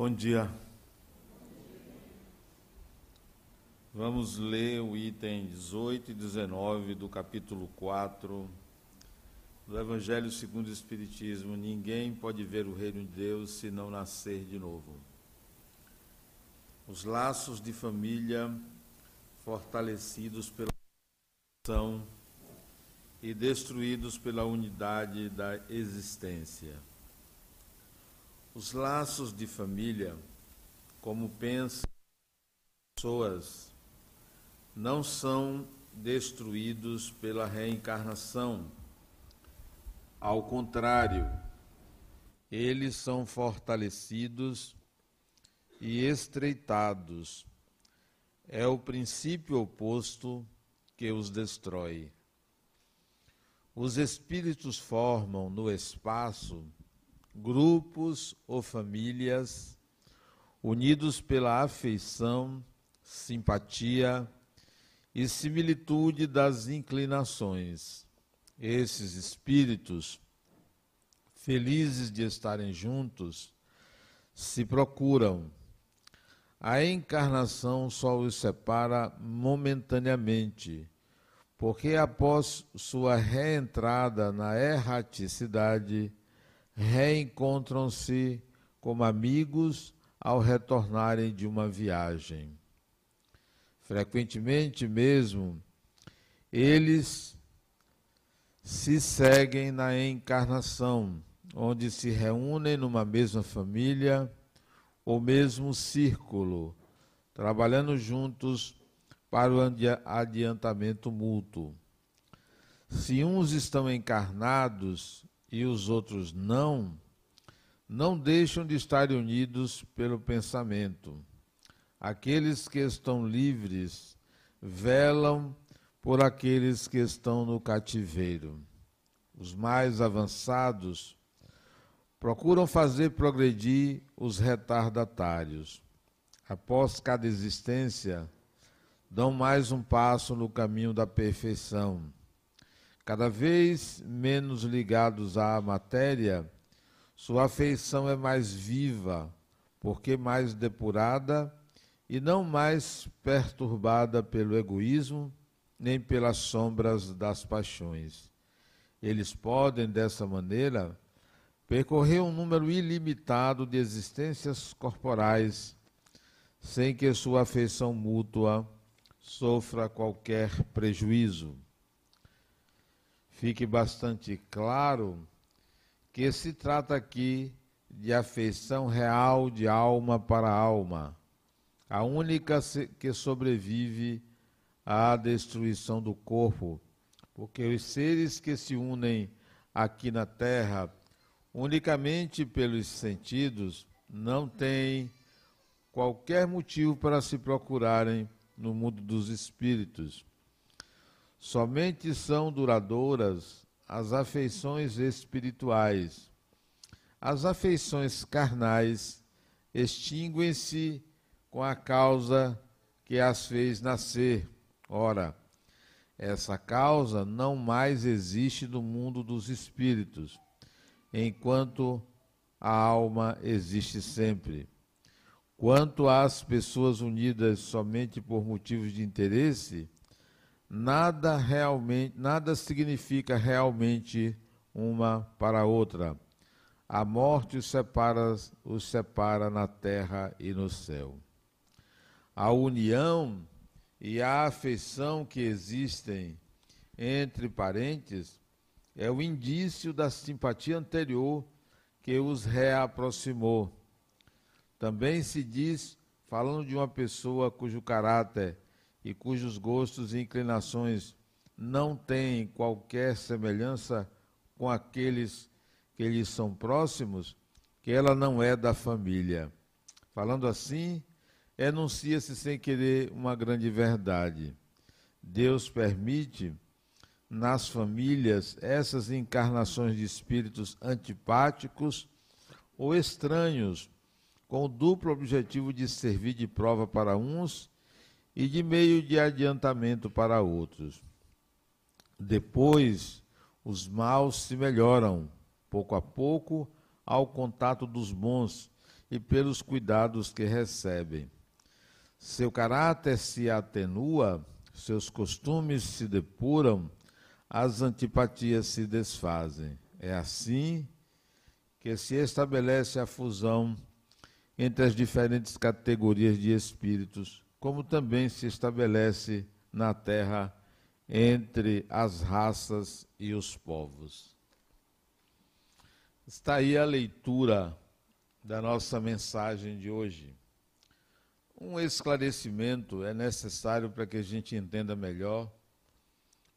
Bom dia. Vamos ler o item 18 e 19 do capítulo 4 do Evangelho segundo o Espiritismo. Ninguém pode ver o reino de Deus se não nascer de novo. Os laços de família fortalecidos pela ação e destruídos pela unidade da existência. Os laços de família, como pensam pessoas, não são destruídos pela reencarnação. Ao contrário, eles são fortalecidos e estreitados. É o princípio oposto que os destrói. Os espíritos formam no espaço grupos ou famílias unidos pela afeição, simpatia e similitude das inclinações. Esses espíritos, felizes de estarem juntos, se procuram. A encarnação só os separa momentaneamente, porque após sua reentrada na erraticidade, reencontram-se como amigos ao retornarem de uma viagem. Frequentemente mesmo, eles se seguem na encarnação, onde se reúnem numa mesma família ou mesmo círculo, trabalhando juntos para o adiantamento mútuo. Se uns estão encarnados e os outros não, não deixam de estar unidos pelo pensamento. Aqueles que estão livres velam por aqueles que estão no cativeiro. Os mais avançados procuram fazer progredir os retardatários. Após cada existência, dão mais um passo no caminho da perfeição Cada vez menos ligados à matéria, sua afeição é mais viva, porque mais depurada e não mais perturbada pelo egoísmo nem pelas sombras das paixões. Eles podem, dessa maneira, percorrer um número ilimitado de existências corporais, sem que sua afeição mútua sofra qualquer prejuízo fique bastante claro que se trata aqui de afeição real de alma para alma, a única que sobrevive à destruição do corpo, porque os seres que se unem aqui na terra unicamente pelos sentidos não têm qualquer motivo para se procurarem no mundo dos espíritos Somente são duradouras as afeições espirituais. As afeições carnais extinguem-se com a causa que as fez nascer. Ora, essa causa não mais existe no mundo dos espíritos, enquanto a alma existe sempre. Quanto às pessoas unidas somente por motivos de interesse, nada realmente, nada significa realmente uma para a outra. A morte os separa, os separa na terra e no céu. A união e a afeição que existem entre parentes é o indício da simpatia anterior que os reaproximou. Também se diz, falando de uma pessoa cujo caráter e cujos gostos e inclinações não têm qualquer semelhança com aqueles que lhes são próximos, que ela não é da família. Falando assim, enuncia-se sem querer uma grande verdade. Deus permite nas famílias essas encarnações de espíritos antipáticos ou estranhos, com o duplo objetivo de servir de prova para uns e de meio de adiantamento para outros. Depois, os maus se melhoram, pouco a pouco, ao contato dos bons, e pelos cuidados que recebem. Seu caráter se atenua, seus costumes se depuram, as antipatias se desfazem. É assim que se estabelece a fusão entre as diferentes categorias de espíritos, como também se estabelece na Terra entre as raças e os povos. Está aí a leitura da nossa mensagem de hoje. Um esclarecimento é necessário para que a gente entenda melhor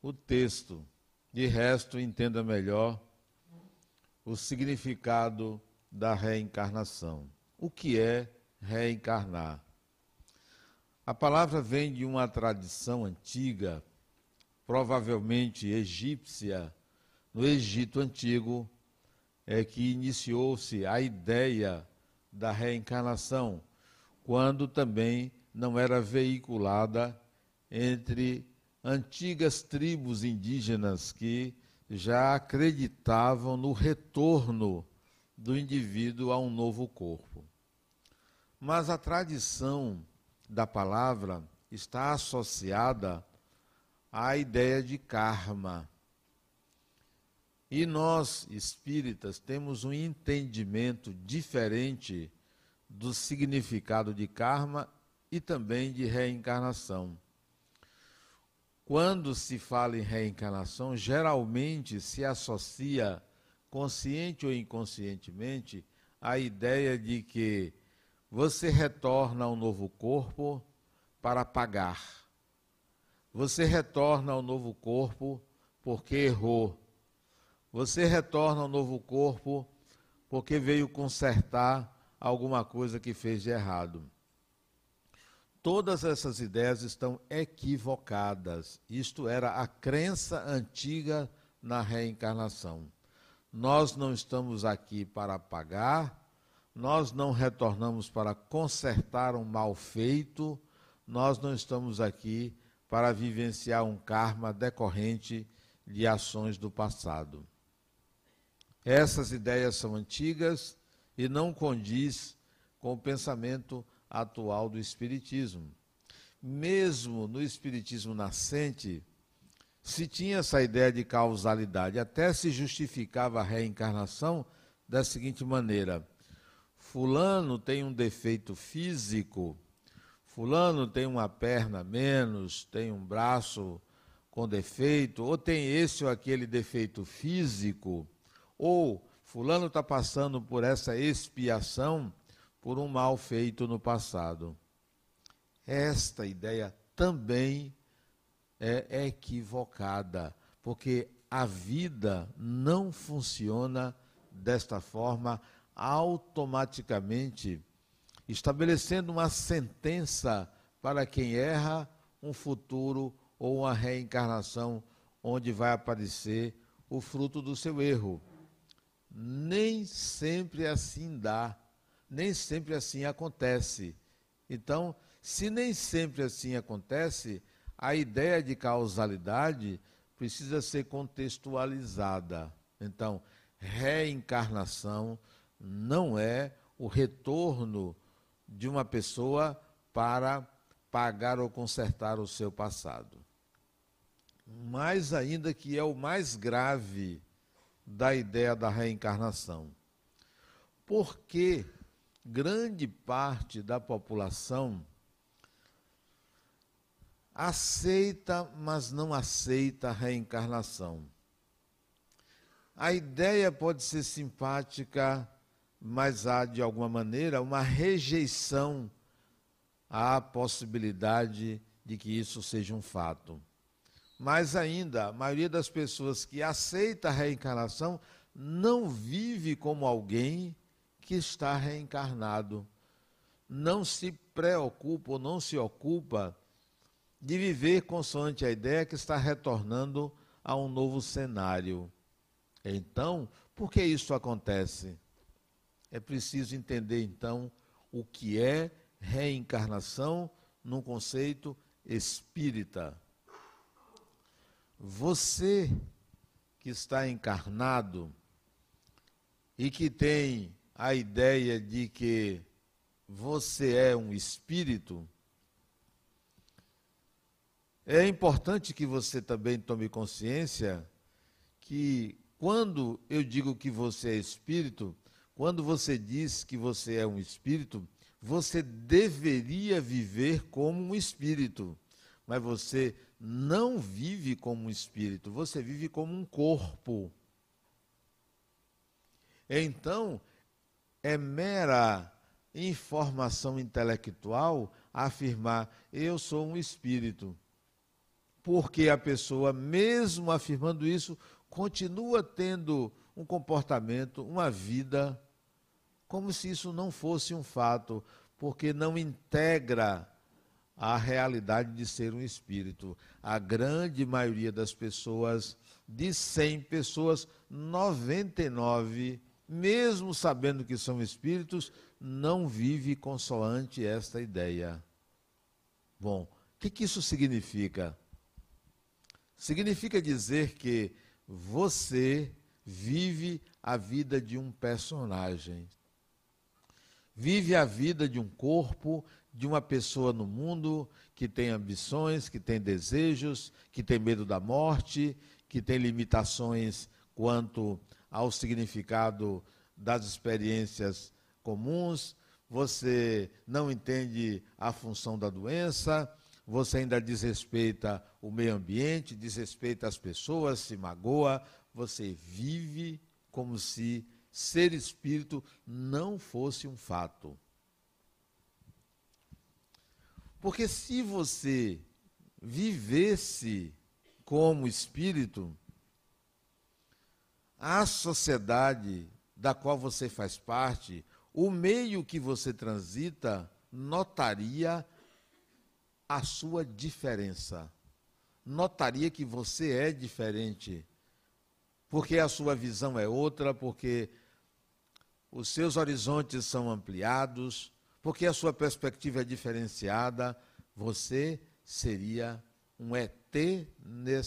o texto. De resto, entenda melhor o significado da reencarnação. O que é reencarnar? A palavra vem de uma tradição antiga provavelmente egípcia, no Egito Antigo, é que iniciou-se a ideia da reencarnação, quando também não era veiculada entre antigas tribos indígenas que já acreditavam no retorno do indivíduo a um novo corpo. Mas a tradição da palavra está associada a ideia de karma. E nós, espíritas, temos um entendimento diferente do significado de karma e também de reencarnação. Quando se fala em reencarnação, geralmente se associa, consciente ou inconscientemente, a ideia de que você retorna ao novo corpo para pagar você retorna ao novo corpo porque errou. Você retorna ao novo corpo porque veio consertar alguma coisa que fez de errado. Todas essas ideias estão equivocadas. Isto era a crença antiga na reencarnação. Nós não estamos aqui para pagar, nós não retornamos para consertar um mal feito, nós não estamos aqui para vivenciar um karma decorrente de ações do passado. Essas ideias são antigas e não condiz com o pensamento atual do espiritismo. Mesmo no espiritismo nascente, se tinha essa ideia de causalidade, até se justificava a reencarnação da seguinte maneira: fulano tem um defeito físico Fulano tem uma perna menos, tem um braço com defeito, ou tem esse ou aquele defeito físico, ou Fulano está passando por essa expiação por um mal feito no passado. Esta ideia também é equivocada, porque a vida não funciona desta forma automaticamente estabelecendo uma sentença para quem erra um futuro ou uma reencarnação onde vai aparecer o fruto do seu erro. Nem sempre assim dá, nem sempre assim acontece. Então, se nem sempre assim acontece, a ideia de causalidade precisa ser contextualizada. Então, reencarnação não é o retorno de uma pessoa para pagar ou consertar o seu passado. Mais ainda que é o mais grave da ideia da reencarnação. Porque grande parte da população aceita, mas não aceita a reencarnação. A ideia pode ser simpática mas há, de alguma maneira, uma rejeição à possibilidade de que isso seja um fato. Mais ainda, a maioria das pessoas que aceita a reencarnação não vive como alguém que está reencarnado. Não se preocupa ou não se ocupa de viver consoante a ideia que está retornando a um novo cenário. Então, por que isso acontece? É preciso entender então o que é reencarnação num conceito espírita. Você que está encarnado e que tem a ideia de que você é um espírito, é importante que você também tome consciência que quando eu digo que você é espírito, quando você diz que você é um espírito, você deveria viver como um espírito, mas você não vive como um espírito, você vive como um corpo. Então, é mera informação intelectual afirmar eu sou um espírito. Porque a pessoa, mesmo afirmando isso, continua tendo um comportamento, uma vida, como se isso não fosse um fato, porque não integra a realidade de ser um espírito. A grande maioria das pessoas, de 100 pessoas, 99 mesmo sabendo que são espíritos, não vive consoante esta ideia. Bom, o que, que isso significa? Significa dizer que você vive a vida de um personagem. Vive a vida de um corpo, de uma pessoa no mundo que tem ambições, que tem desejos, que tem medo da morte, que tem limitações quanto ao significado das experiências comuns, você não entende a função da doença, você ainda desrespeita o meio ambiente, desrespeita as pessoas, se magoa, você vive como se ser espírito não fosse um fato. Porque se você vivesse como espírito, a sociedade da qual você faz parte, o meio que você transita, notaria a sua diferença. Notaria que você é diferente. Porque a sua visão é outra, porque os seus horizontes são ampliados, porque a sua perspectiva é diferenciada, você seria um ET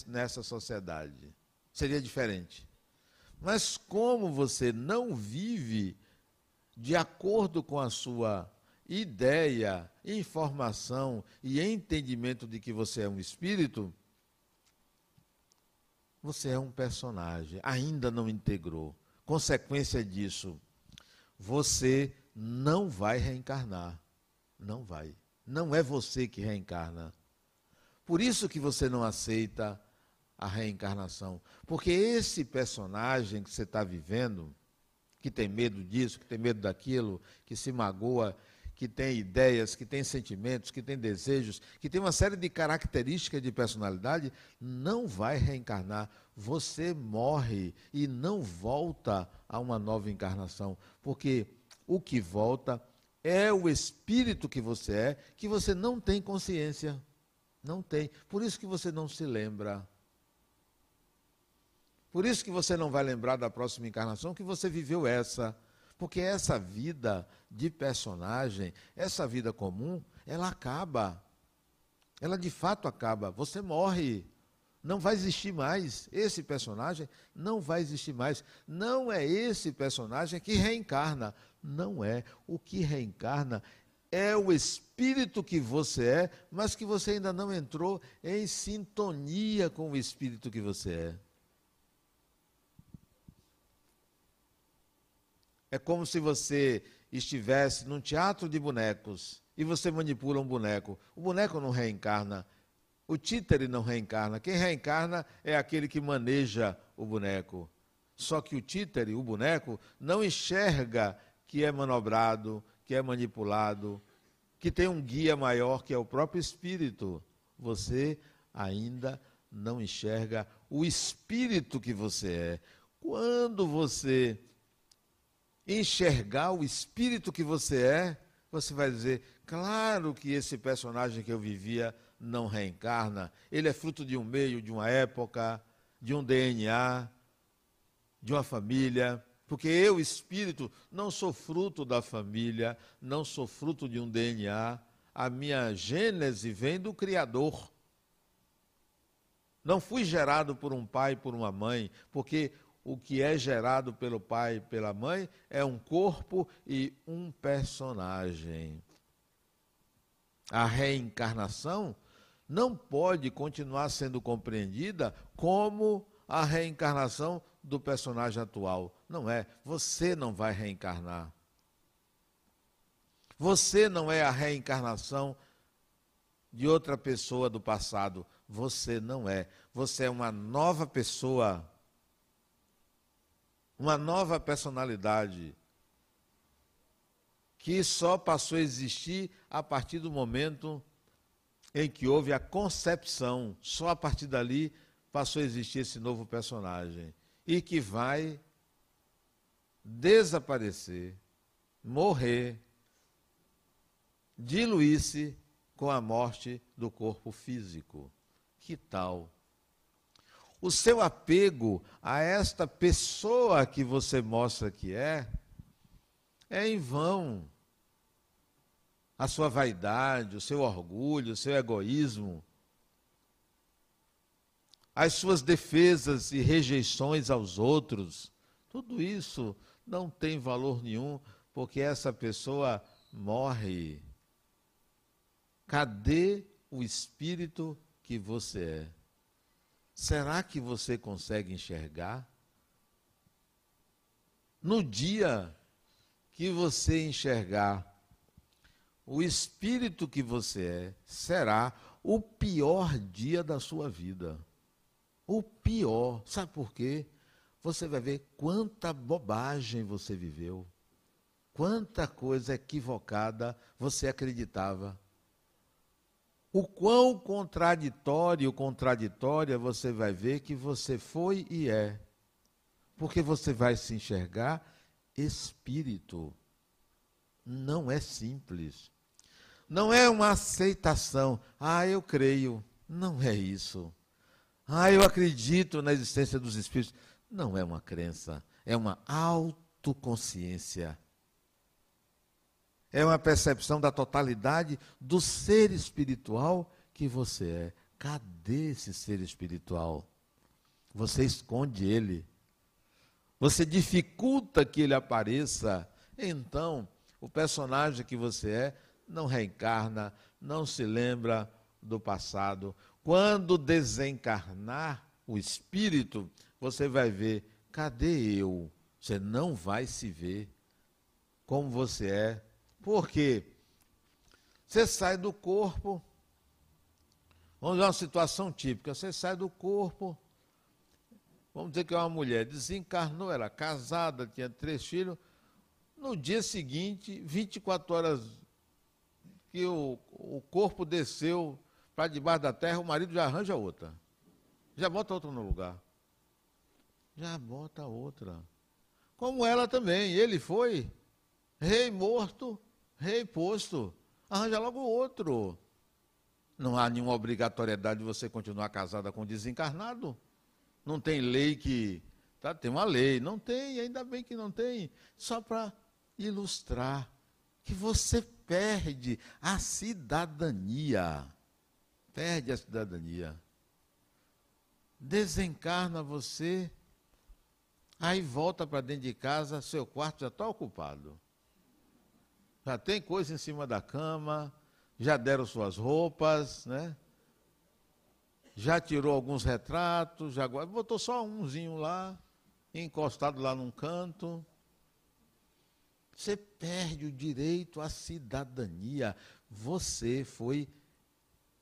nessa sociedade. Seria diferente. Mas como você não vive de acordo com a sua ideia, informação e entendimento de que você é um espírito, você é um personagem, ainda não integrou. Consequência disso, você não vai reencarnar. Não vai. Não é você que reencarna. Por isso que você não aceita a reencarnação. Porque esse personagem que você está vivendo, que tem medo disso, que tem medo daquilo, que se magoa, que tem ideias, que tem sentimentos, que tem desejos, que tem uma série de características de personalidade, não vai reencarnar. Você morre e não volta a uma nova encarnação. Porque o que volta é o espírito que você é, que você não tem consciência. Não tem. Por isso que você não se lembra. Por isso que você não vai lembrar da próxima encarnação que você viveu essa. Porque essa vida de personagem, essa vida comum, ela acaba. Ela de fato acaba. Você morre. Não vai existir mais. Esse personagem não vai existir mais. Não é esse personagem que reencarna. Não é. O que reencarna é o espírito que você é, mas que você ainda não entrou em sintonia com o espírito que você é. É como se você estivesse num teatro de bonecos e você manipula um boneco. O boneco não reencarna. O títere não reencarna. Quem reencarna é aquele que maneja o boneco. Só que o títere, o boneco, não enxerga que é manobrado, que é manipulado, que tem um guia maior que é o próprio espírito. Você ainda não enxerga o espírito que você é. Quando você enxergar o espírito que você é, você vai dizer: claro que esse personagem que eu vivia não reencarna, ele é fruto de um meio, de uma época, de um DNA, de uma família. Porque eu, espírito, não sou fruto da família, não sou fruto de um DNA. A minha gênese vem do Criador. Não fui gerado por um pai, por uma mãe, porque o que é gerado pelo pai e pela mãe é um corpo e um personagem. A reencarnação não pode continuar sendo compreendida como a reencarnação do personagem atual. Não é. Você não vai reencarnar. Você não é a reencarnação de outra pessoa do passado. Você não é. Você é uma nova pessoa. Uma nova personalidade. Que só passou a existir a partir do momento em que houve a concepção. Só a partir dali passou a existir esse novo personagem. E que vai desaparecer, morrer, diluir-se com a morte do corpo físico. Que tal? O seu apego a esta pessoa que você mostra que é, é em vão. A sua vaidade, o seu orgulho, o seu egoísmo, as suas defesas e rejeições aos outros, tudo isso não tem valor nenhum, porque essa pessoa morre. Cadê o espírito que você é? Será que você consegue enxergar? No dia que você enxergar o espírito que você é, será o pior dia da sua vida. O pior. Sabe por quê? Você vai ver quanta bobagem você viveu, quanta coisa equivocada você acreditava o quão contraditório, contraditória você vai ver que você foi e é. Porque você vai se enxergar espírito. Não é simples. Não é uma aceitação. Ah, eu creio. Não é isso. Ah, eu acredito na existência dos espíritos. Não é uma crença. É uma autoconsciência é uma percepção da totalidade do ser espiritual que você é. Cadê esse ser espiritual? Você esconde ele. Você dificulta que ele apareça. Então, o personagem que você é não reencarna, não se lembra do passado. Quando desencarnar o espírito, você vai ver: cadê eu? Você não vai se ver como você é por quê? Você sai do corpo, vamos ver uma situação típica, você sai do corpo, vamos dizer que é uma mulher, desencarnou, era casada, tinha três filhos, no dia seguinte, 24 horas que o, o corpo desceu para debaixo da terra, o marido já arranja outra. Já bota outra no lugar. Já bota outra. Como ela também, ele foi rei morto, rei posto, arranja logo outro. Não há nenhuma obrigatoriedade de você continuar casada com desencarnado. Não tem lei que. Tá, tem uma lei. Não tem, ainda bem que não tem. Só para ilustrar que você perde a cidadania. Perde a cidadania. Desencarna você, aí volta para dentro de casa, seu quarto já está ocupado já tem coisa em cima da cama, já deram suas roupas, né? Já tirou alguns retratos, já botou só umzinho lá, encostado lá num canto. Você perde o direito à cidadania. Você foi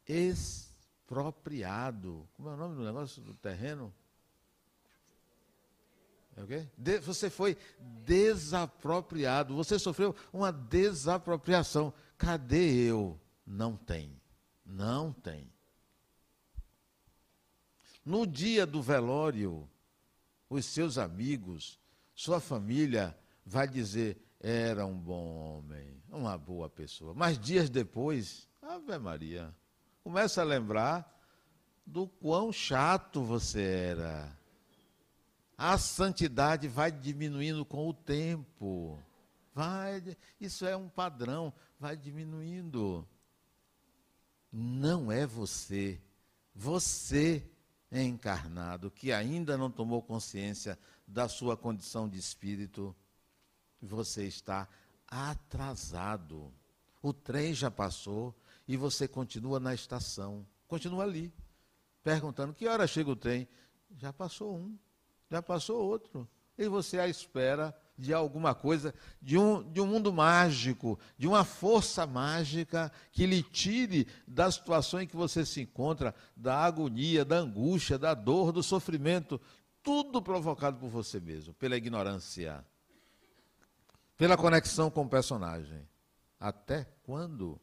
expropriado. Como é o nome do negócio do terreno? É o quê? De, você foi desapropriado, você sofreu uma desapropriação. Cadê eu? Não tem. Não tem. No dia do velório, os seus amigos, sua família vai dizer: era um bom homem, uma boa pessoa. Mas dias depois, Ave Maria, começa a lembrar do quão chato você era a santidade vai diminuindo com o tempo. Vai, isso é um padrão, vai diminuindo. Não é você. Você encarnado que ainda não tomou consciência da sua condição de espírito, você está atrasado. O trem já passou e você continua na estação, continua ali, perguntando que hora chega o trem. Já passou um, já passou outro. E você à espera de alguma coisa, de um, de um mundo mágico, de uma força mágica que lhe tire da situação em que você se encontra, da agonia, da angústia, da dor, do sofrimento, tudo provocado por você mesmo, pela ignorância, pela conexão com o personagem. Até quando?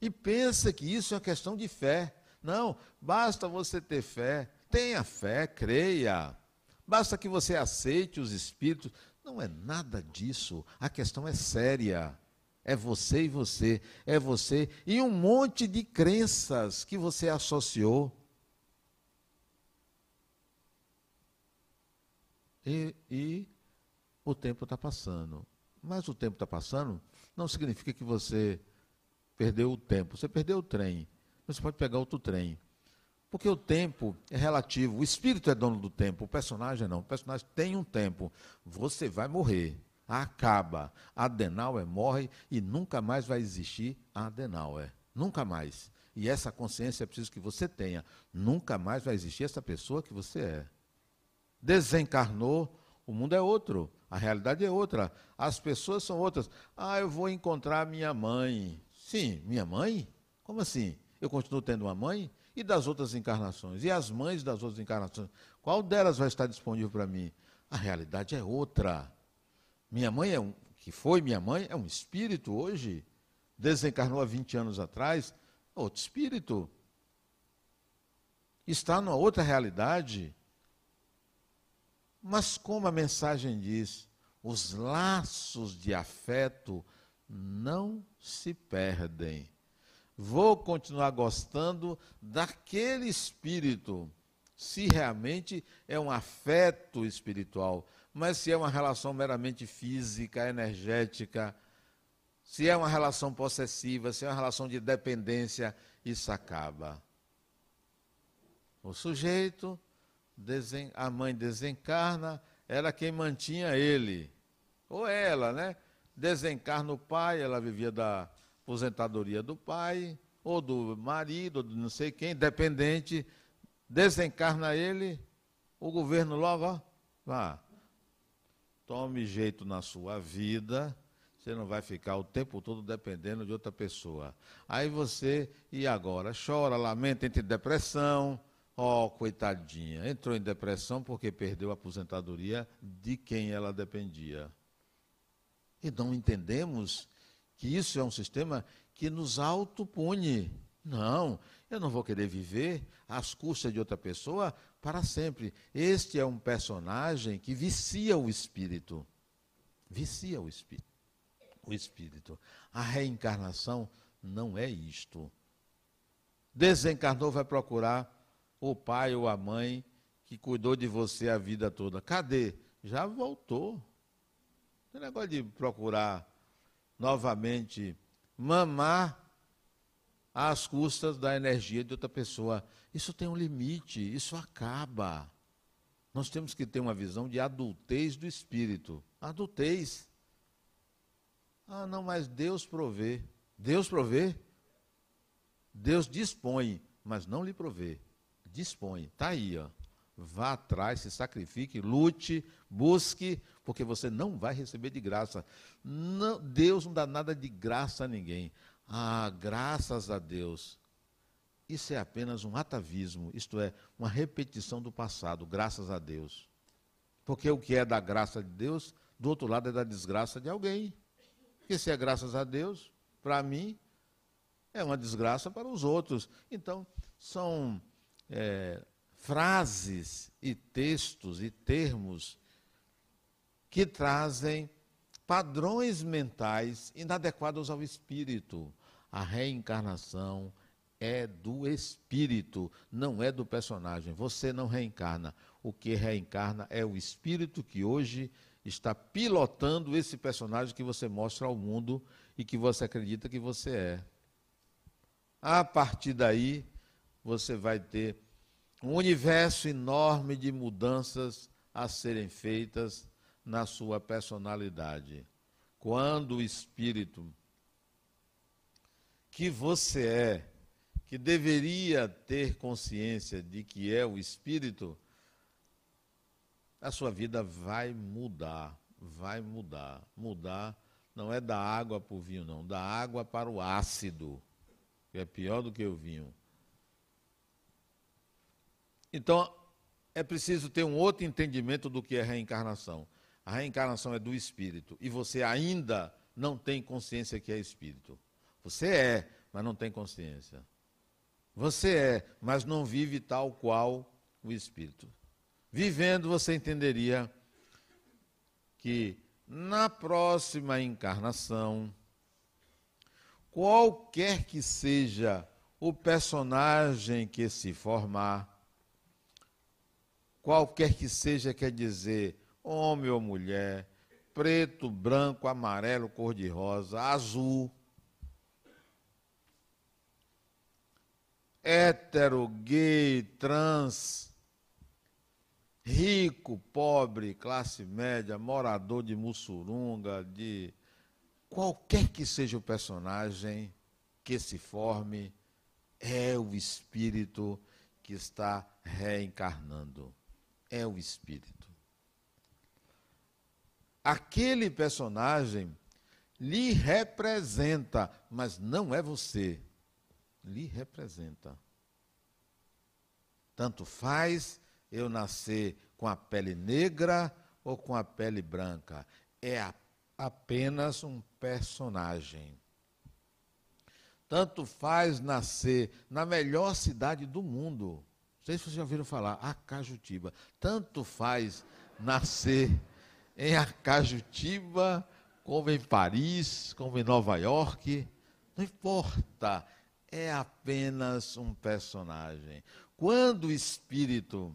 E pensa que isso é uma questão de fé. Não, basta você ter fé. Tenha fé, creia. Basta que você aceite os espíritos. Não é nada disso. A questão é séria. É você e você. É você e um monte de crenças que você associou. E, e o tempo está passando. Mas o tempo está passando não significa que você perdeu o tempo. Você perdeu o trem. Você pode pegar outro trem. Porque o tempo é relativo. O espírito é dono do tempo. O personagem não. O personagem tem um tempo. Você vai morrer. Acaba. Adenauer morre e nunca mais vai existir Adenauer. Nunca mais. E essa consciência é preciso que você tenha. Nunca mais vai existir essa pessoa que você é. Desencarnou, o mundo é outro. A realidade é outra. As pessoas são outras. Ah, eu vou encontrar minha mãe. Sim, minha mãe? Como assim? Eu continuo tendo uma mãe? E das outras encarnações? E as mães das outras encarnações? Qual delas vai estar disponível para mim? A realidade é outra. Minha mãe é um, que foi minha mãe, é um espírito hoje. Desencarnou há 20 anos atrás, outro espírito. Está numa outra realidade. Mas como a mensagem diz, os laços de afeto não se perdem. Vou continuar gostando daquele espírito, se realmente é um afeto espiritual, mas se é uma relação meramente física, energética, se é uma relação possessiva, se é uma relação de dependência, isso acaba. O sujeito a mãe desencarna, era quem mantinha ele. Ou ela, né? Desencarna o pai, ela vivia da aposentadoria do pai, ou do marido, ou de não sei quem, dependente. Desencarna ele, o governo logo, ó, vá. Tome jeito na sua vida, você não vai ficar o tempo todo dependendo de outra pessoa. Aí você, e agora? Chora, lamenta, entre depressão, Ó, oh, coitadinha, entrou em depressão porque perdeu a aposentadoria de quem ela dependia. E não entendemos que isso é um sistema que nos autopune. Não, eu não vou querer viver às custas de outra pessoa para sempre. Este é um personagem que vicia o espírito. Vicia o espírito. O espírito. A reencarnação não é isto. Desencarnou, vai procurar o pai ou a mãe que cuidou de você a vida toda. Cadê? Já voltou. Não negócio de procurar novamente mamar às custas da energia de outra pessoa. Isso tem um limite, isso acaba. Nós temos que ter uma visão de adultez do espírito. Adultez. Ah, não, mas Deus provê. Deus provê? Deus dispõe, mas não lhe provê dispõe. Está aí, ó. Vá atrás, se sacrifique, lute, busque, porque você não vai receber de graça. Não, Deus não dá nada de graça a ninguém. Ah, graças a Deus. Isso é apenas um atavismo, isto é, uma repetição do passado, graças a Deus. Porque o que é da graça de Deus, do outro lado é da desgraça de alguém. Porque se é graças a Deus, para mim, é uma desgraça para os outros. Então, são é, frases e textos e termos que trazem padrões mentais inadequados ao espírito. A reencarnação é do espírito, não é do personagem. Você não reencarna. O que reencarna é o espírito que hoje está pilotando esse personagem que você mostra ao mundo e que você acredita que você é. A partir daí, você vai ter um universo enorme de mudanças a serem feitas na sua personalidade. Quando o espírito que você é, que deveria ter consciência de que é o espírito, a sua vida vai mudar, vai mudar. Mudar não é da água para o vinho, não, da água para o ácido, que é pior do que o vinho. Então, é preciso ter um outro entendimento do que é reencarnação. A reencarnação é do espírito e você ainda não tem consciência que é espírito. Você é, mas não tem consciência. Você é, mas não vive tal qual o espírito. Vivendo, você entenderia que na próxima encarnação, qualquer que seja o personagem que se formar, qualquer que seja, quer dizer, homem ou mulher, preto, branco, amarelo, cor-de-rosa, azul, hétero, gay, trans, rico, pobre, classe média, morador de Mussurunga, de qualquer que seja o personagem que se forme, é o espírito que está reencarnando. É o espírito. Aquele personagem lhe representa, mas não é você. Lhe representa. Tanto faz eu nascer com a pele negra ou com a pele branca. É a, apenas um personagem. Tanto faz nascer na melhor cidade do mundo. Não sei se vocês já ouviram falar, Acajutiba. Tanto faz nascer em Acajutiba, como em Paris, como em Nova York. Não importa, é apenas um personagem. Quando o espírito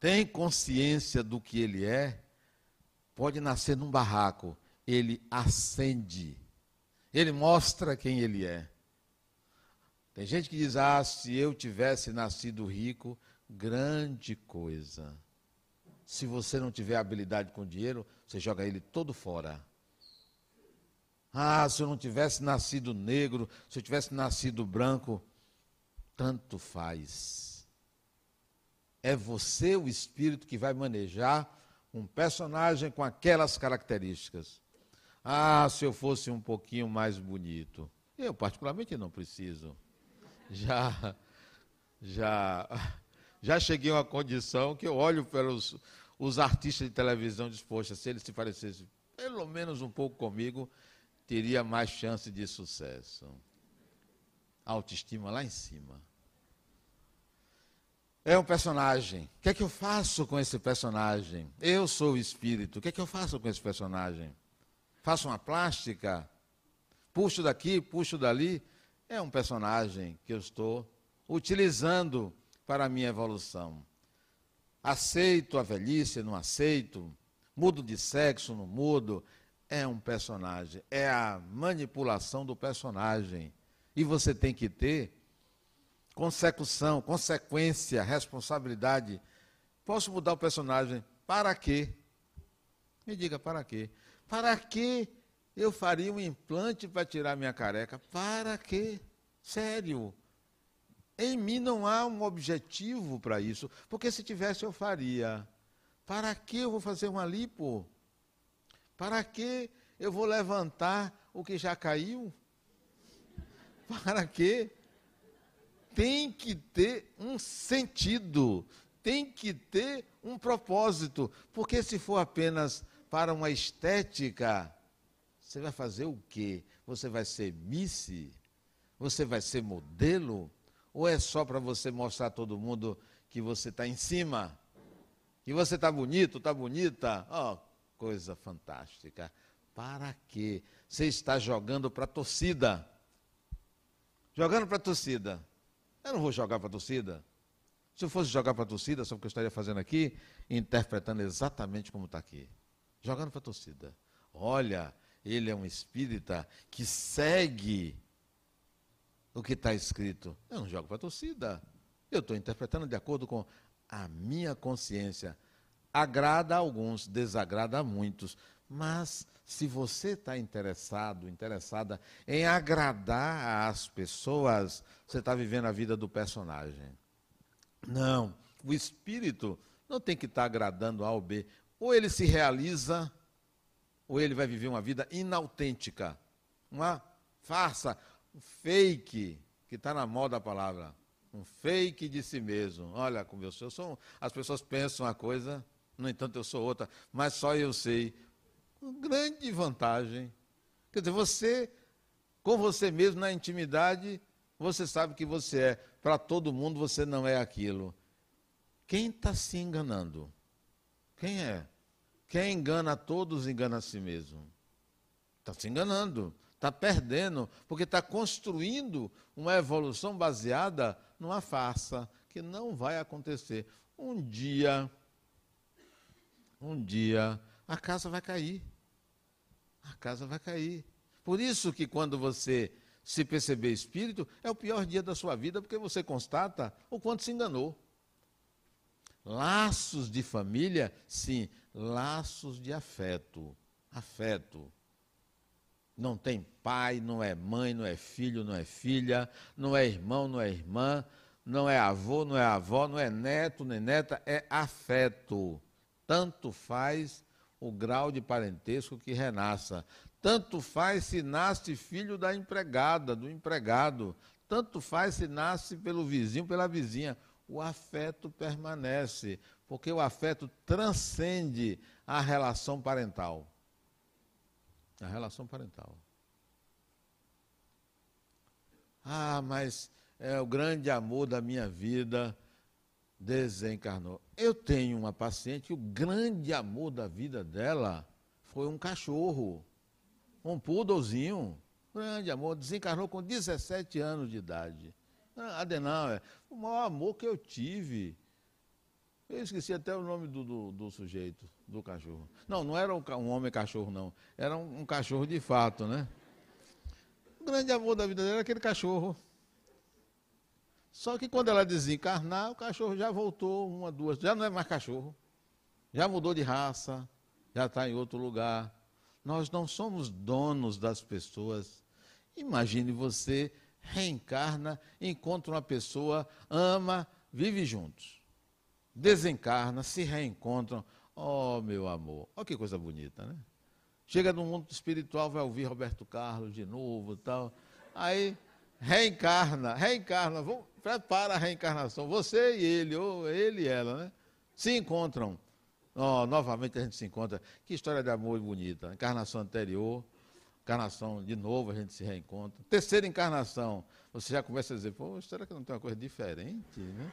tem consciência do que ele é, pode nascer num barraco, ele acende, ele mostra quem ele é. Tem gente que diz: ah, se eu tivesse nascido rico, grande coisa. Se você não tiver habilidade com dinheiro, você joga ele todo fora. Ah, se eu não tivesse nascido negro, se eu tivesse nascido branco, tanto faz. É você, o espírito, que vai manejar um personagem com aquelas características. Ah, se eu fosse um pouquinho mais bonito. Eu, particularmente, não preciso. Já, já, já cheguei a uma condição que eu olho para os, artistas de televisão dispostos, se eles se parecessem pelo menos um pouco comigo, teria mais chance de sucesso. Autoestima lá em cima. É um personagem. O que é que eu faço com esse personagem? Eu sou o espírito. O que é que eu faço com esse personagem? Faço uma plástica? Puxo daqui, puxo dali? É um personagem que eu estou utilizando para a minha evolução. Aceito a velhice, não aceito. Mudo de sexo, não mudo. É um personagem. É a manipulação do personagem. E você tem que ter consecução, consequência, responsabilidade. Posso mudar o personagem? Para quê? Me diga, para quê? Para que eu faria um implante para tirar minha careca? Para quê? Sério. Em mim não há um objetivo para isso, porque se tivesse eu faria. Para que eu vou fazer uma lipo? Para que eu vou levantar o que já caiu? Para que tem que ter um sentido, tem que ter um propósito, porque se for apenas para uma estética, você vai fazer o quê? Você vai ser Miss? Você vai ser modelo? Ou é só para você mostrar a todo mundo que você está em cima? Que você está bonito, está bonita? Oh, coisa fantástica. Para quê? Você está jogando para a torcida. Jogando para a torcida. Eu não vou jogar para a torcida. Se eu fosse jogar para a torcida, sabe o que eu estaria fazendo aqui? Interpretando exatamente como está aqui. Jogando para a torcida. Olha, ele é um espírita que segue o que está escrito. Eu não jogo para a torcida. Eu estou interpretando de acordo com a minha consciência. Agrada a alguns, desagrada a muitos. Mas se você está interessado, interessada em agradar as pessoas, você está vivendo a vida do personagem. Não, o espírito não tem que estar tá agradando A ou B. Ou ele se realiza, ou ele vai viver uma vida inautêntica, uma farsa, um fake, que está na moda a palavra um fake de si mesmo. Olha como eu sou. Eu sou as pessoas pensam uma coisa, no entanto eu sou outra, mas só eu sei. Uma grande vantagem. Quer dizer, você, com você mesmo na intimidade, você sabe que você é. Para todo mundo você não é aquilo. Quem está se enganando? Quem é? Quem engana todos engana a si mesmo. Está se enganando, está perdendo, porque está construindo uma evolução baseada numa farsa que não vai acontecer. Um dia, um dia, a casa vai cair. A casa vai cair. Por isso que quando você se perceber espírito, é o pior dia da sua vida, porque você constata o quanto se enganou. Laços de família, sim, laços de afeto. Afeto. Não tem pai, não é mãe, não é filho, não é filha, não é irmão, não é irmã, não é avô, não é avó, não é neto, nem neta, é afeto. Tanto faz o grau de parentesco que renasça. Tanto faz se nasce filho da empregada, do empregado. Tanto faz se nasce pelo vizinho, pela vizinha. O afeto permanece, porque o afeto transcende a relação parental a relação parental. Ah, mas é o grande amor da minha vida desencarnou. Eu tenho uma paciente o grande amor da vida dela foi um cachorro, um poodlezinho. Grande amor, desencarnou com 17 anos de idade. Ah, Adenal, é o maior amor que eu tive. Eu esqueci até o nome do, do, do sujeito, do cachorro. Não, não era um, um homem cachorro, não. Era um, um, cachorro de fato, né? O grande amor da vida dela era aquele cachorro. Só que quando ela desencarnar, o cachorro já voltou uma, duas, já não é mais cachorro. Já mudou de raça, já está em outro lugar. Nós não somos donos das pessoas. Imagine você reencarna, encontra uma pessoa, ama, vive juntos desencarna, se reencontram. Oh, meu amor, olha que coisa bonita, né? Chega no mundo espiritual, vai ouvir Roberto Carlos de novo tal. Aí reencarna, reencarna, vamos, prepara a reencarnação. Você e ele, ou ele e ela, né? Se encontram. Oh, novamente a gente se encontra. Que história de amor bonita. Encarnação anterior, encarnação de novo a gente se reencontra. Terceira encarnação, você já começa a dizer, pô, será que não tem uma coisa diferente, né?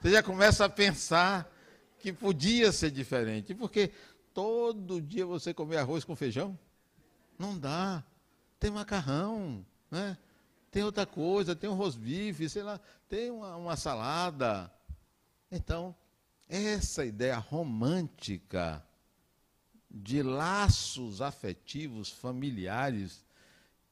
Você já começa a pensar que podia ser diferente. Porque todo dia você comer arroz com feijão? Não dá. Tem macarrão, né? tem outra coisa, tem um rosbife, sei lá, tem uma, uma salada. Então, essa ideia romântica de laços afetivos familiares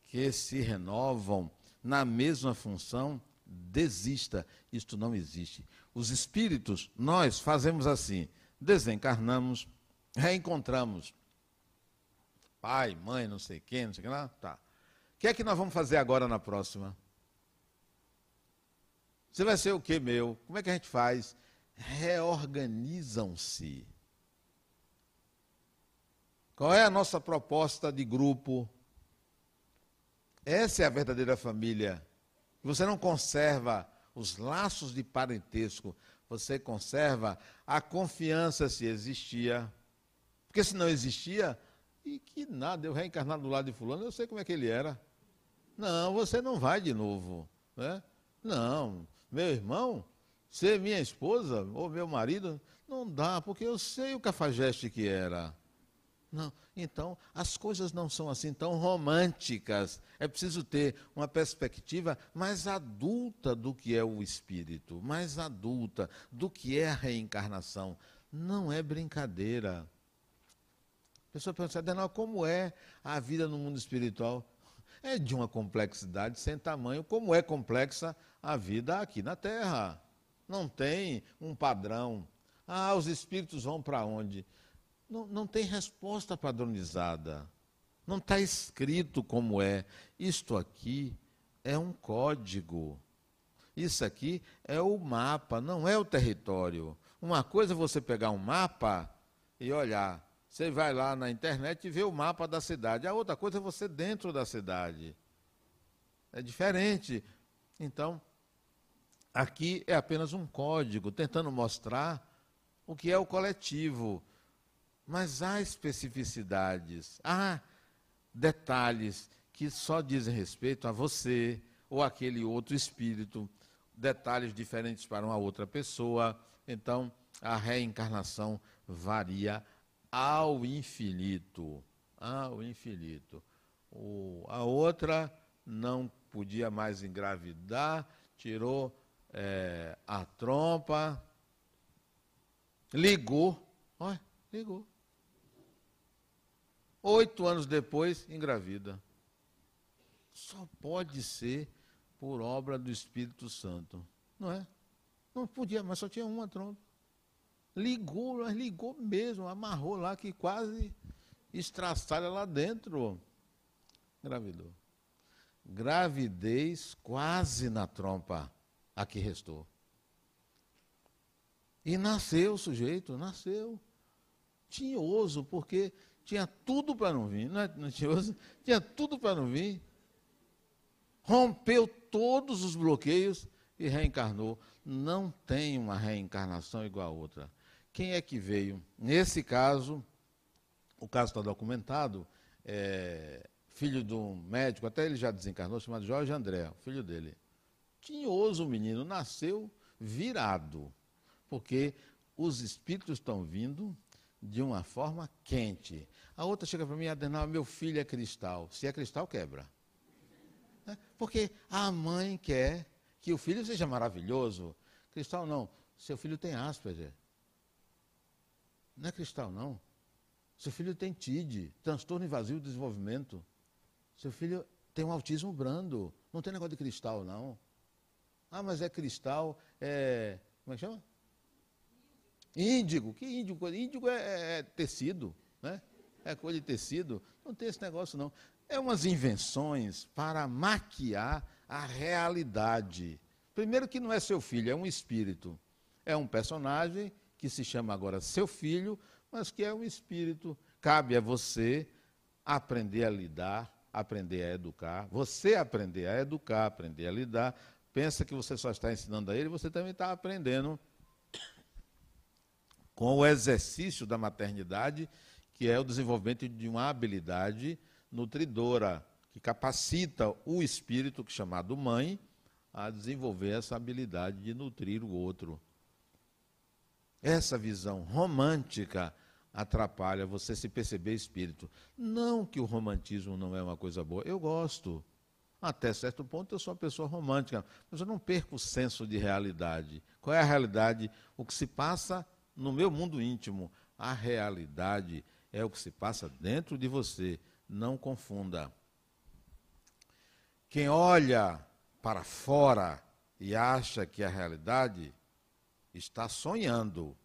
que se renovam na mesma função, desista. Isto não existe. Os espíritos, nós fazemos assim: desencarnamos, reencontramos. Pai, mãe, não sei quem, não sei quem lá. Tá. O que é que nós vamos fazer agora na próxima? Você vai ser o que, meu? Como é que a gente faz? Reorganizam-se. Qual é a nossa proposta de grupo? Essa é a verdadeira família. Você não conserva os laços de parentesco, você conserva a confiança se existia. Porque se não existia, e que nada, eu reencarnar do lado de fulano, eu sei como é que ele era. Não, você não vai de novo. Né? Não, meu irmão, ser minha esposa ou meu marido, não dá, porque eu sei o cafajeste que era. Não. Então, as coisas não são assim tão românticas. É preciso ter uma perspectiva mais adulta do que é o espírito, mais adulta do que é a reencarnação. Não é brincadeira. A pessoa pensa, Adenal, como é a vida no mundo espiritual? É de uma complexidade sem tamanho, como é complexa a vida aqui na Terra. Não tem um padrão. Ah, os espíritos vão para onde? Não, não tem resposta padronizada. Não está escrito como é. Isto aqui é um código. Isso aqui é o mapa, não é o território. Uma coisa é você pegar um mapa e olhar. Você vai lá na internet e vê o mapa da cidade. A outra coisa é você dentro da cidade. É diferente. Então, aqui é apenas um código tentando mostrar o que é o coletivo. Mas há especificidades, há detalhes que só dizem respeito a você ou aquele outro espírito, detalhes diferentes para uma outra pessoa. Então, a reencarnação varia ao infinito. Ao infinito. O, a outra não podia mais engravidar, tirou é, a trompa, ligou, olha, ligou. Oito anos depois, engravida. Só pode ser por obra do Espírito Santo, não é? Não podia, mas só tinha uma trompa. Ligou, mas ligou mesmo, amarrou lá que quase estraçalha lá dentro. Engravidou. Gravidez quase na trompa, a que restou. E nasceu o sujeito, nasceu. Tinhoso, porque tinha tudo para não vir, não é, não é tinhoso? Tinha tudo para não vir. Rompeu todos os bloqueios e reencarnou. Não tem uma reencarnação igual a outra. Quem é que veio? Nesse caso, o caso está documentado, é, filho de um médico, até ele já desencarnou, chamado Jorge André, filho dele. Tinhoso o menino, nasceu virado, porque os espíritos estão vindo de uma forma quente. A outra chega para mim, Adenal, meu filho é cristal. Se é cristal, quebra. É, porque a mãe quer que o filho seja maravilhoso. Cristal não, seu filho tem Asperger. Não é cristal, não. Seu filho tem TID, transtorno invasivo do desenvolvimento. Seu filho tem um autismo brando. Não tem negócio de cristal, não. Ah, mas é cristal, é. Como é que chama? Índigo. Que índigo? Índigo é, é, é tecido, né? É coisa de tecido. Não tem esse negócio, não. É umas invenções para maquiar a realidade. Primeiro que não é seu filho, é um espírito. É um personagem que se chama agora seu filho, mas que é um espírito. Cabe a você aprender a lidar aprender a educar, você aprender a educar, aprender a lidar, pensa que você só está ensinando a ele, você também está aprendendo com o exercício da maternidade, que é o desenvolvimento de uma habilidade nutridora, que capacita o espírito, é chamado mãe, a desenvolver essa habilidade de nutrir o outro. Essa visão romântica atrapalha você se perceber espírito. Não que o romantismo não é uma coisa boa, eu gosto. Até certo ponto eu sou uma pessoa romântica, mas eu não perco o senso de realidade. Qual é a realidade? O que se passa no meu mundo íntimo. A realidade é o que se passa dentro de você. Não confunda. Quem olha para fora e acha que a realidade está sonhando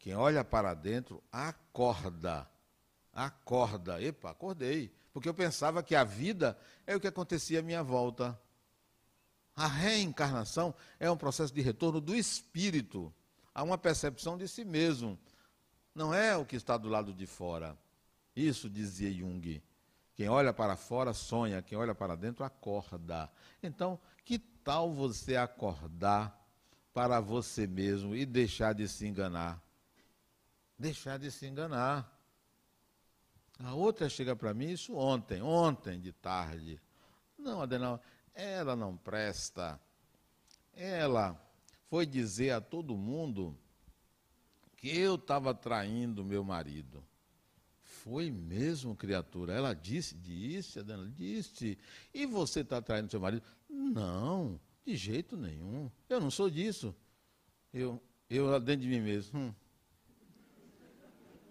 quem olha para dentro acorda. Acorda. Epa, acordei. Porque eu pensava que a vida é o que acontecia à minha volta. A reencarnação é um processo de retorno do espírito a uma percepção de si mesmo. Não é o que está do lado de fora. Isso dizia Jung. Quem olha para fora sonha, quem olha para dentro acorda. Então, que tal você acordar para você mesmo e deixar de se enganar? deixar de se enganar. A outra chega para mim, isso ontem, ontem de tarde. Não, Adenal, ela não presta. Ela foi dizer a todo mundo que eu estava traindo meu marido. Foi mesmo, criatura? Ela disse, disse, Adenal, disse. E você está traindo seu marido? Não, de jeito nenhum. Eu não sou disso. Eu, eu dentro de mim mesmo. Hum,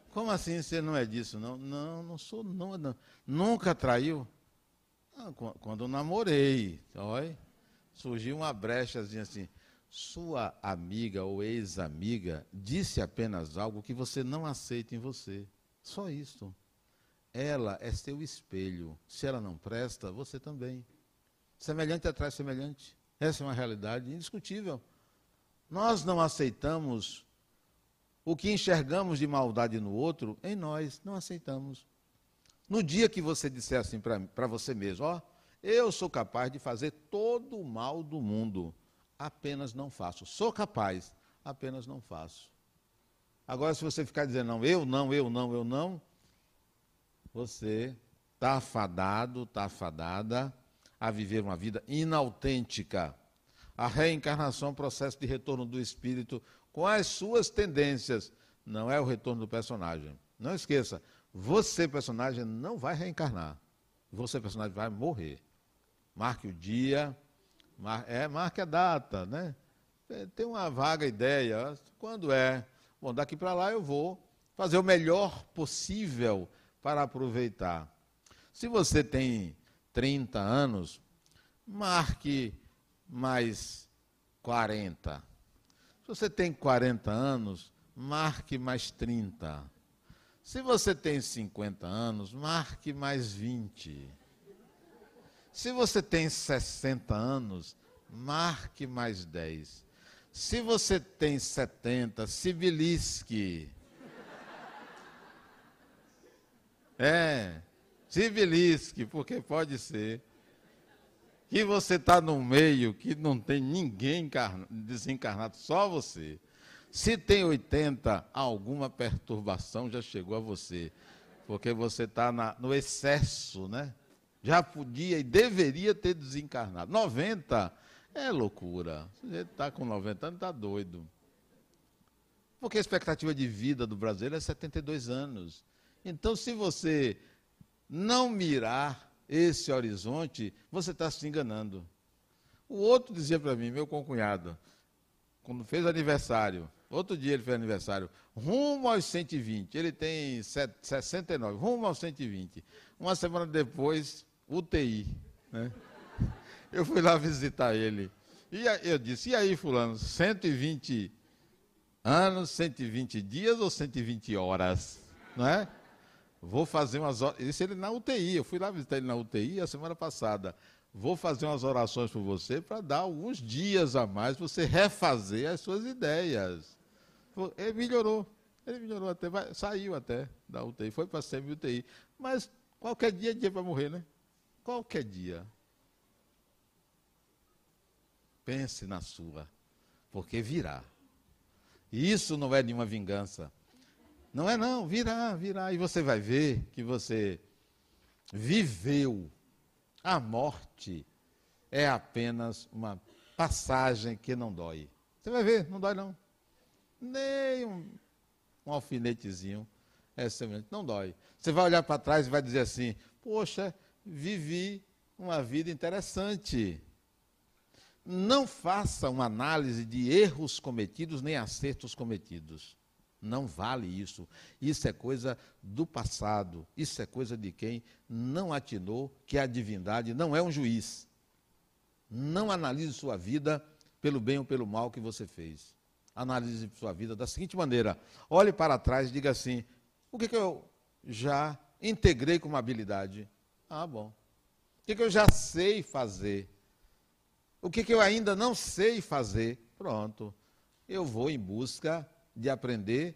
como assim você não é disso? Não, não, não sou, não. Nunca traiu? Ah, quando namorei, olha, surgiu uma brechazinha assim. Sua amiga ou ex-amiga disse apenas algo que você não aceita em você. Só isso. Ela é seu espelho. Se ela não presta, você também. Semelhante atrai semelhante. Essa é uma realidade indiscutível. Nós não aceitamos o que enxergamos de maldade no outro, em nós não aceitamos. No dia que você disser assim para você mesmo, ó, eu sou capaz de fazer todo o mal do mundo, apenas não faço. Sou capaz, apenas não faço. Agora, se você ficar dizendo, não, eu não, eu não, eu não, você está afadado, está afadada a viver uma vida inautêntica. A reencarnação é um processo de retorno do espírito com as suas tendências, não é o retorno do personagem. Não esqueça, você, personagem, não vai reencarnar. Você, personagem, vai morrer. Marque o dia, é, marque a data, né? É, tem uma vaga ideia. Quando é? Bom, daqui para lá eu vou fazer o melhor possível para aproveitar. Se você tem 30 anos, marque mais 40. Se você tem 40 anos, marque mais 30. Se você tem 50 anos, marque mais 20. Se você tem 60 anos, marque mais 10. Se você tem 70, se belisque. É, se belisque, porque pode ser que você está no meio que não tem ninguém desencarnado, só você. Se tem 80, alguma perturbação já chegou a você, porque você está no excesso, né? Já podia e deveria ter desencarnado. 90 é loucura. Se você está com 90 anos, está doido. Porque a expectativa de vida do brasileiro é 72 anos. Então, se você não mirar esse horizonte, você está se enganando. O outro dizia para mim, meu concunhado, quando fez aniversário, Outro dia ele fez aniversário, rumo aos 120. Ele tem 69, rumo aos 120. Uma semana depois, UTI. Né? Eu fui lá visitar ele. E eu disse: e aí, Fulano, 120 anos, 120 dias ou 120 horas? Não é? Vou fazer umas horas. Isso ele na UTI. Eu fui lá visitar ele na UTI a semana passada. Vou fazer umas orações por você para dar alguns dias a mais, você refazer as suas ideias. Ele melhorou. Ele melhorou até, saiu até da UTI, foi para a semi-UTI. Mas qualquer dia é dia para morrer, né? Qualquer dia. Pense na sua, porque virá. E isso não é nenhuma vingança. Não é não, virá, virá. E você vai ver que você viveu. A morte é apenas uma passagem que não dói. Você vai ver, não dói não nem um, um alfinetezinho é semelhante, não dói. Você vai olhar para trás e vai dizer assim: Poxa, vivi uma vida interessante. Não faça uma análise de erros cometidos nem acertos cometidos. Não vale isso. Isso é coisa do passado. Isso é coisa de quem não atinou que a divindade não é um juiz. Não analise sua vida pelo bem ou pelo mal que você fez analise sua vida da seguinte maneira: olhe para trás e diga assim: o que, que eu já integrei como habilidade? Ah, bom. O que, que eu já sei fazer? O que, que eu ainda não sei fazer? Pronto. Eu vou em busca de aprender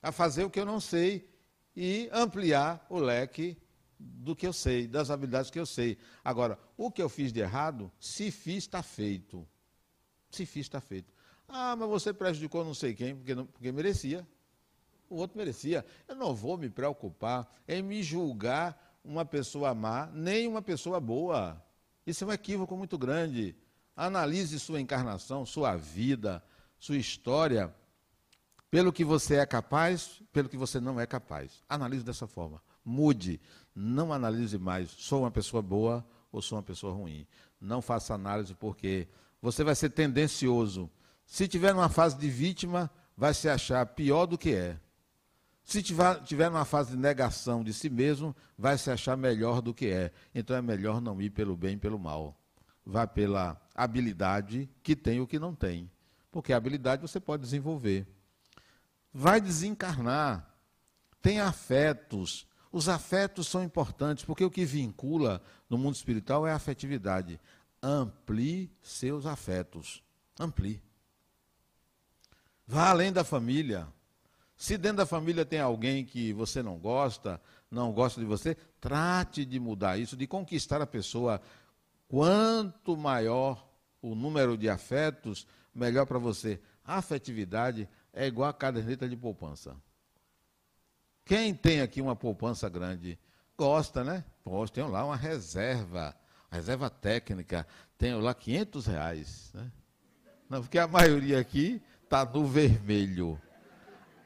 a fazer o que eu não sei e ampliar o leque do que eu sei, das habilidades que eu sei. Agora, o que eu fiz de errado, se fiz, está feito. Se fiz, está feito. Ah, mas você prejudicou não sei quem, porque, não, porque merecia. O outro merecia. Eu não vou me preocupar em me julgar uma pessoa má, nem uma pessoa boa. Isso é um equívoco muito grande. Analise sua encarnação, sua vida, sua história, pelo que você é capaz, pelo que você não é capaz. Analise dessa forma. Mude. Não analise mais. Sou uma pessoa boa ou sou uma pessoa ruim. Não faça análise porque você vai ser tendencioso se tiver numa fase de vítima, vai se achar pior do que é. Se tiver, tiver numa fase de negação de si mesmo, vai se achar melhor do que é. Então é melhor não ir pelo bem e pelo mal. Vá pela habilidade que tem o que não tem. Porque a habilidade você pode desenvolver. Vai desencarnar. Tem afetos. Os afetos são importantes, porque o que vincula no mundo espiritual é a afetividade. Amplie seus afetos. Amplie. Vá além da família. Se dentro da família tem alguém que você não gosta, não gosta de você, trate de mudar isso, de conquistar a pessoa. Quanto maior o número de afetos, melhor para você. A afetividade é igual a caderneta de poupança. Quem tem aqui uma poupança grande, gosta, né? Poxa, tem lá uma reserva, reserva técnica, tenho lá 500 reais. Né? Não, porque a maioria aqui está no vermelho.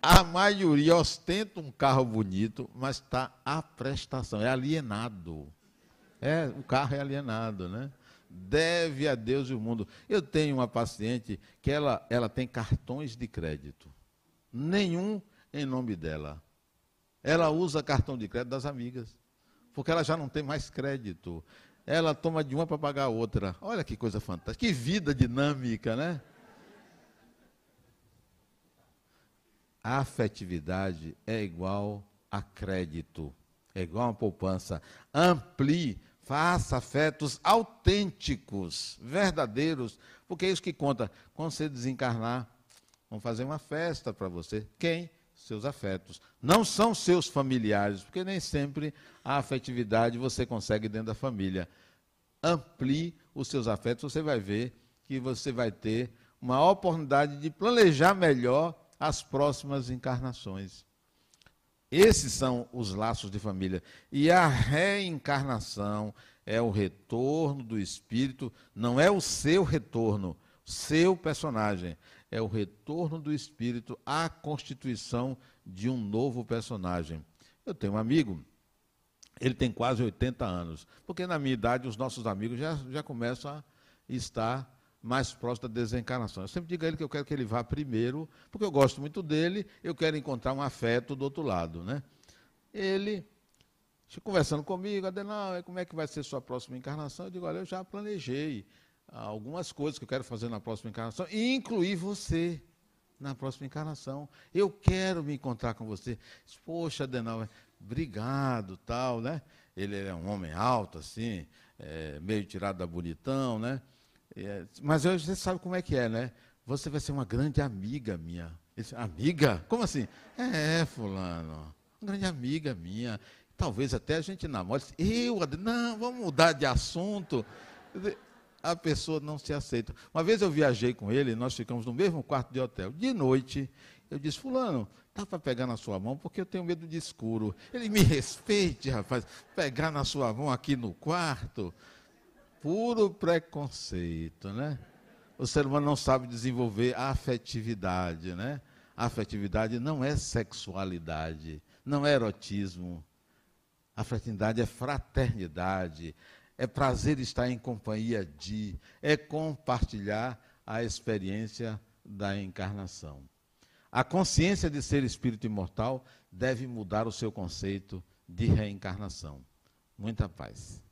A maioria ostenta um carro bonito, mas está a prestação, é alienado. É, o carro é alienado, né? Deve a Deus e o mundo. Eu tenho uma paciente que ela, ela tem cartões de crédito. Nenhum em nome dela. Ela usa cartão de crédito das amigas, porque ela já não tem mais crédito. Ela toma de uma para pagar a outra. Olha que coisa fantástica. Que vida dinâmica, né? A afetividade é igual a crédito, é igual a poupança. Amplie, faça afetos autênticos, verdadeiros, porque é isso que conta. Quando você desencarnar, vão fazer uma festa para você. Quem? Seus afetos. Não são seus familiares, porque nem sempre a afetividade você consegue dentro da família. Amplie os seus afetos, você vai ver que você vai ter uma oportunidade de planejar melhor as próximas encarnações. Esses são os laços de família. E a reencarnação é o retorno do espírito, não é o seu retorno, seu personagem. É o retorno do espírito à constituição de um novo personagem. Eu tenho um amigo, ele tem quase 80 anos, porque na minha idade os nossos amigos já, já começam a estar mais próximo da desencarnação. Eu sempre digo a ele que eu quero que ele vá primeiro, porque eu gosto muito dele, eu quero encontrar um afeto do outro lado. Né? Ele, conversando comigo, Adenal, como é que vai ser sua próxima encarnação? Eu digo, olha, eu já planejei algumas coisas que eu quero fazer na próxima encarnação, e incluir você na próxima encarnação. Eu quero me encontrar com você. Poxa, Adenal, obrigado, tal, né? Ele é um homem alto, assim, é, meio tirado da bonitão, né? É, mas você sabe como é que é, né? Você vai ser uma grande amiga minha. Disse, amiga? Como assim? É, fulano. Uma grande amiga minha. Talvez até a gente namore. Eu, não, vamos mudar de assunto. A pessoa não se aceita. Uma vez eu viajei com ele, nós ficamos no mesmo quarto de hotel. De noite, eu disse, fulano, dá para pegar na sua mão, porque eu tenho medo de escuro. Ele me respeite, rapaz, pegar na sua mão aqui no quarto puro preconceito, né? O ser humano não sabe desenvolver a afetividade, né? A afetividade não é sexualidade, não é erotismo. A afetividade é fraternidade, é prazer estar em companhia de, é compartilhar a experiência da encarnação. A consciência de ser espírito imortal deve mudar o seu conceito de reencarnação. Muita paz.